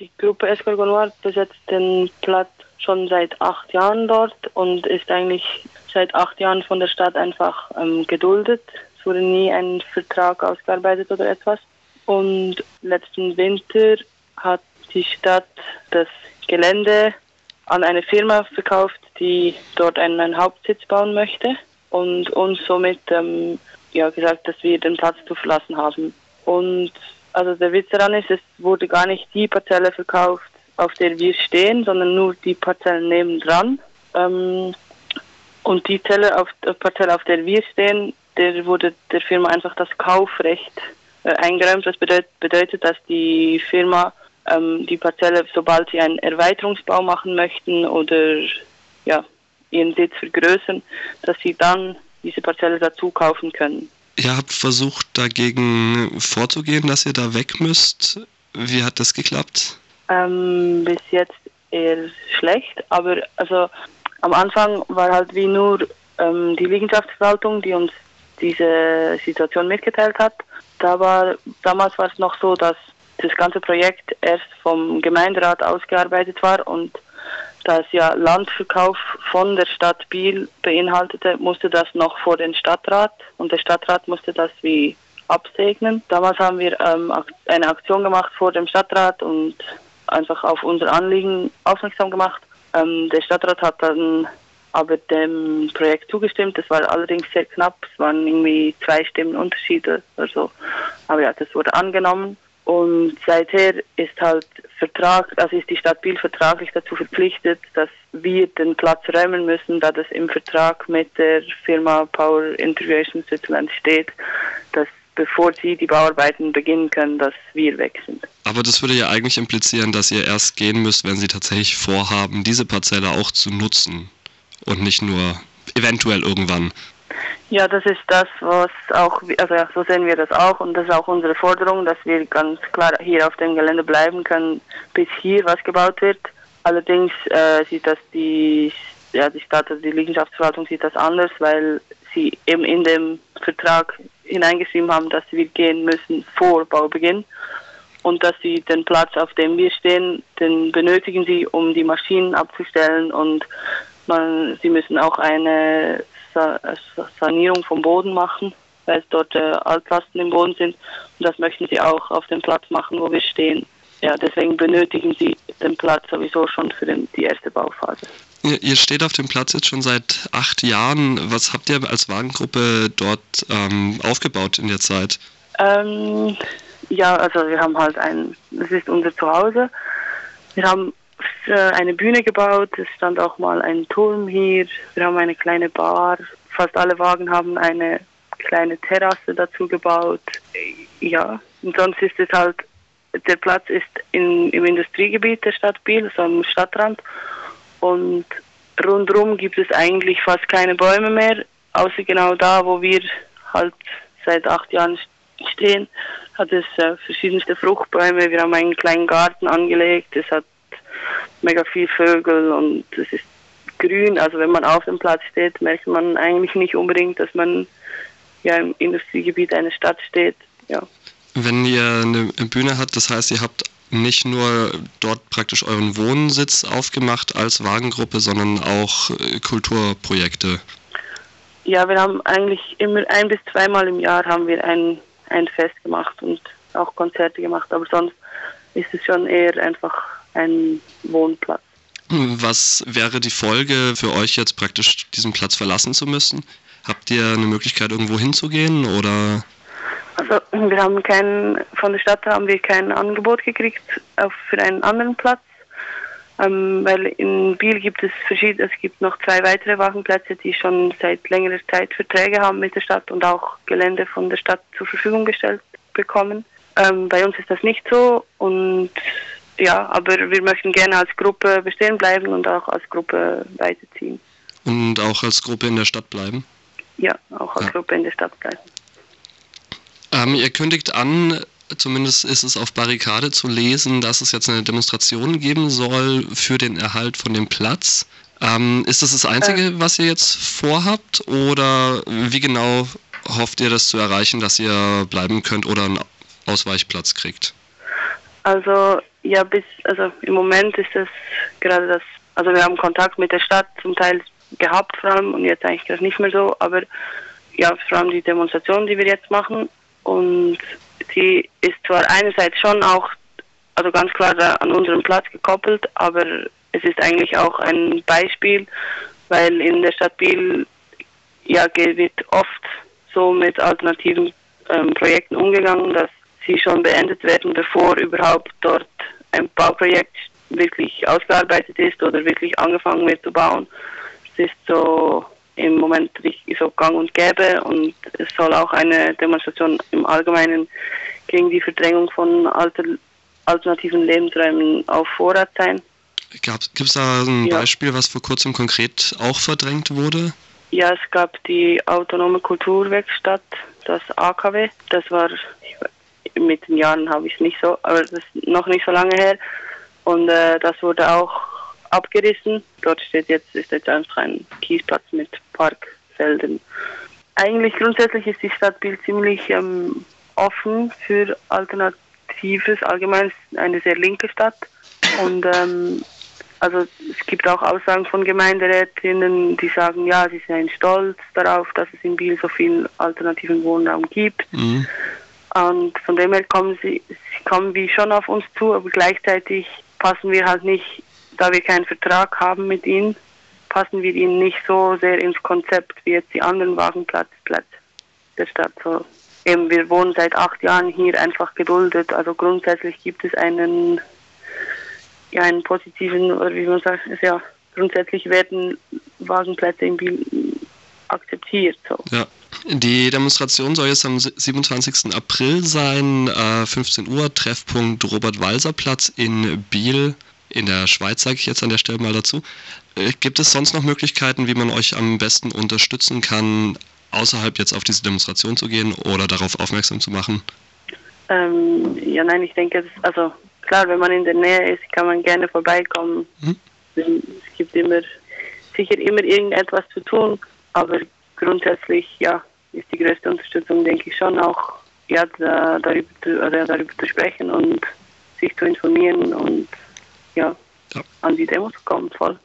Die Gruppe Escargot Noir besetzt den Platz schon seit acht Jahren dort und ist eigentlich seit acht Jahren von der Stadt einfach ähm, geduldet. Es wurde nie ein Vertrag ausgearbeitet oder etwas. Und letzten Winter hat die Stadt das Gelände an eine Firma verkauft, die dort einen, Hauptsitz bauen möchte und uns somit ähm, ja, gesagt, dass wir den Platz zu verlassen haben. Und also der Witz daran ist, es wurde gar nicht die Parzelle verkauft, auf der wir stehen, sondern nur die Parzellen nebendran. Ähm, und die Zelle auf, die Parzelle, auf der wir stehen, der wurde der Firma einfach das Kaufrecht äh, eingeräumt. Das bedeutet, bedeutet, dass die Firma ähm, die Parzelle, sobald sie einen Erweiterungsbau machen möchten oder ja, ihren Sitz vergrößern, dass sie dann diese Parzelle dazu kaufen können. Ihr habt versucht dagegen vorzugehen, dass ihr da weg müsst. Wie hat das geklappt? Ähm, bis jetzt eher schlecht, aber also am Anfang war halt wie nur ähm, die Liegenschaftsverwaltung, die uns diese Situation mitgeteilt hat. Da war, damals war es noch so, dass das ganze Projekt erst vom Gemeinderat ausgearbeitet war und da es ja Landverkauf von der Stadt Biel beinhaltete, musste das noch vor den Stadtrat und der Stadtrat musste das wie absegnen. Damals haben wir ähm, eine Aktion gemacht vor dem Stadtrat und einfach auf unser Anliegen aufmerksam gemacht. Ähm, der Stadtrat hat dann aber dem Projekt zugestimmt. Das war allerdings sehr knapp. Es waren irgendwie zwei Stimmen Unterschiede oder so. Aber ja, das wurde angenommen. Und seither ist halt Vertrag, also ist die Stadt Biel vertraglich dazu verpflichtet, dass wir den Platz räumen müssen, da das im Vertrag mit der Firma Power Integration Switzerland steht, dass bevor sie die Bauarbeiten beginnen können, dass wir weg sind. Aber das würde ja eigentlich implizieren, dass ihr erst gehen müsst, wenn sie tatsächlich vorhaben, diese Parzelle auch zu nutzen und nicht nur eventuell irgendwann. Ja, das ist das, was auch, also ja, so sehen wir das auch und das ist auch unsere Forderung, dass wir ganz klar hier auf dem Gelände bleiben können, bis hier was gebaut wird. Allerdings äh, sieht das die, ja, die Stadt, also die Liegenschaftsverwaltung sieht das anders, weil sie eben in dem Vertrag hineingeschrieben haben, dass wir gehen müssen vor Baubeginn und dass sie den Platz, auf dem wir stehen, den benötigen sie, um die Maschinen abzustellen und man, sie müssen auch eine Sanierung vom Boden machen, weil es dort äh, Altlasten im Boden sind. Und das möchten sie auch auf dem Platz machen, wo wir stehen. Ja, deswegen benötigen sie den Platz sowieso schon für den, die erste Bauphase. Ihr steht auf dem Platz jetzt schon seit acht Jahren. Was habt ihr als Wagengruppe dort ähm, aufgebaut in der Zeit? Ähm, ja, also wir haben halt ein, das ist unser Zuhause. Wir haben eine Bühne gebaut, es stand auch mal ein Turm hier, wir haben eine kleine Bar, fast alle Wagen haben eine kleine Terrasse dazu gebaut. Ja, und sonst ist es halt, der Platz ist in, im Industriegebiet der Stadt Biel, also am Stadtrand und rundherum gibt es eigentlich fast keine Bäume mehr, außer genau da, wo wir halt seit acht Jahren stehen, hat es äh, verschiedenste Fruchtbäume. Wir haben einen kleinen Garten angelegt. Es hat mega viel Vögel und es ist grün. Also wenn man auf dem Platz steht, merkt man eigentlich nicht unbedingt, dass man ja im Industriegebiet einer Stadt steht. Ja. Wenn ihr eine Bühne habt, das heißt, ihr habt nicht nur dort praktisch euren Wohnsitz aufgemacht als Wagengruppe, sondern auch äh, Kulturprojekte. Ja, wir haben eigentlich immer ein bis zweimal im Jahr haben wir ein, ein Fest gemacht und auch Konzerte gemacht, aber sonst ist es schon eher einfach ein Wohnplatz. Was wäre die Folge für euch jetzt praktisch diesen Platz verlassen zu müssen? Habt ihr eine Möglichkeit irgendwo hinzugehen oder? Also wir haben kein, von der Stadt haben wir kein Angebot gekriegt auf, für einen anderen Platz, ähm, weil in Biel gibt es verschiedene, es gibt noch zwei weitere Wagenplätze, die schon seit längerer Zeit Verträge haben mit der Stadt und auch Gelände von der Stadt zur Verfügung gestellt bekommen. Ähm, bei uns ist das nicht so und ja, aber wir möchten gerne als Gruppe bestehen bleiben und auch als Gruppe weiterziehen. Und auch als Gruppe in der Stadt bleiben? Ja, auch als ja. Gruppe in der Stadt bleiben. Ähm, ihr kündigt an, zumindest ist es auf Barrikade zu lesen, dass es jetzt eine Demonstration geben soll für den Erhalt von dem Platz. Ähm, ist das das Einzige, äh, was ihr jetzt vorhabt oder wie genau hofft ihr das zu erreichen, dass ihr bleiben könnt oder einen Ausweichplatz kriegt? Also Ja, bis, also im Moment ist das gerade das, also wir haben Kontakt mit der Stadt zum Teil gehabt vor allem und jetzt eigentlich nicht mehr so, aber ja, vor allem die Demonstration, die wir jetzt machen und die ist zwar einerseits schon auch, also ganz klar an unserem Platz gekoppelt, aber es ist eigentlich auch ein Beispiel, weil in der Stadt Biel ja wird oft so mit alternativen ähm, Projekten umgegangen, dass sie schon beendet werden, bevor überhaupt dort ein Bauprojekt wirklich ausgearbeitet ist oder wirklich angefangen wird zu bauen. Es ist so im Moment so gang und gäbe und es soll auch eine Demonstration im Allgemeinen gegen die Verdrängung von alter, alternativen Lebensräumen auf Vorrat sein. Gibt es da ein ja. Beispiel, was vor kurzem konkret auch verdrängt wurde? Ja, es gab die Autonome Kulturwerkstatt, das AKW. Das war, mit den Jahren habe ich es nicht so, aber das ist noch nicht so lange her. Und äh, das wurde auch abgerissen. Dort steht jetzt, ist jetzt einfach ein Kiesplatz mit Parkfeldern. Eigentlich grundsätzlich ist die Stadt Biel ziemlich ähm, offen für Alternatives. Allgemein ist eine sehr linke Stadt. Und ähm, also es gibt auch Aussagen von Gemeinderätinnen, die sagen, ja, sie seien stolz darauf, dass es in Biel so viel alternativen Wohnraum gibt. Mhm. Und von dem her kommen sie, sie kommen wie schon auf uns zu, aber gleichzeitig passen wir halt nicht, da wir keinen Vertrag haben mit ihnen, passen wir ihnen nicht so sehr ins Konzept wie jetzt die anderen Wagenplatzplätze der Stadt. So, eben, wir wohnen seit acht Jahren hier einfach geduldet. Also grundsätzlich gibt es einen, ja, einen positiven, oder wie man sagt, ja, grundsätzlich werden Wagenplätze Biel akzeptiert. So. Ja. Die Demonstration soll jetzt am 27. April sein, äh, 15 Uhr, Treffpunkt Robert-Walser-Platz in Biel, in der Schweiz, sage ich jetzt an der Stelle mal dazu. Äh, gibt es sonst noch Möglichkeiten, wie man euch am besten unterstützen kann, außerhalb jetzt auf diese Demonstration zu gehen oder darauf aufmerksam zu machen? Ähm, ja, nein, ich denke, also klar, wenn man in der Nähe ist, kann man gerne vorbeikommen. Hm? Es gibt immer sicher immer irgendetwas zu tun, aber grundsätzlich, ja, ist die größte Unterstützung, denke ich, schon auch, ja, da, darüber, zu, also darüber zu sprechen und sich zu informieren und ja, ja. an die Demos zu kommen, voll.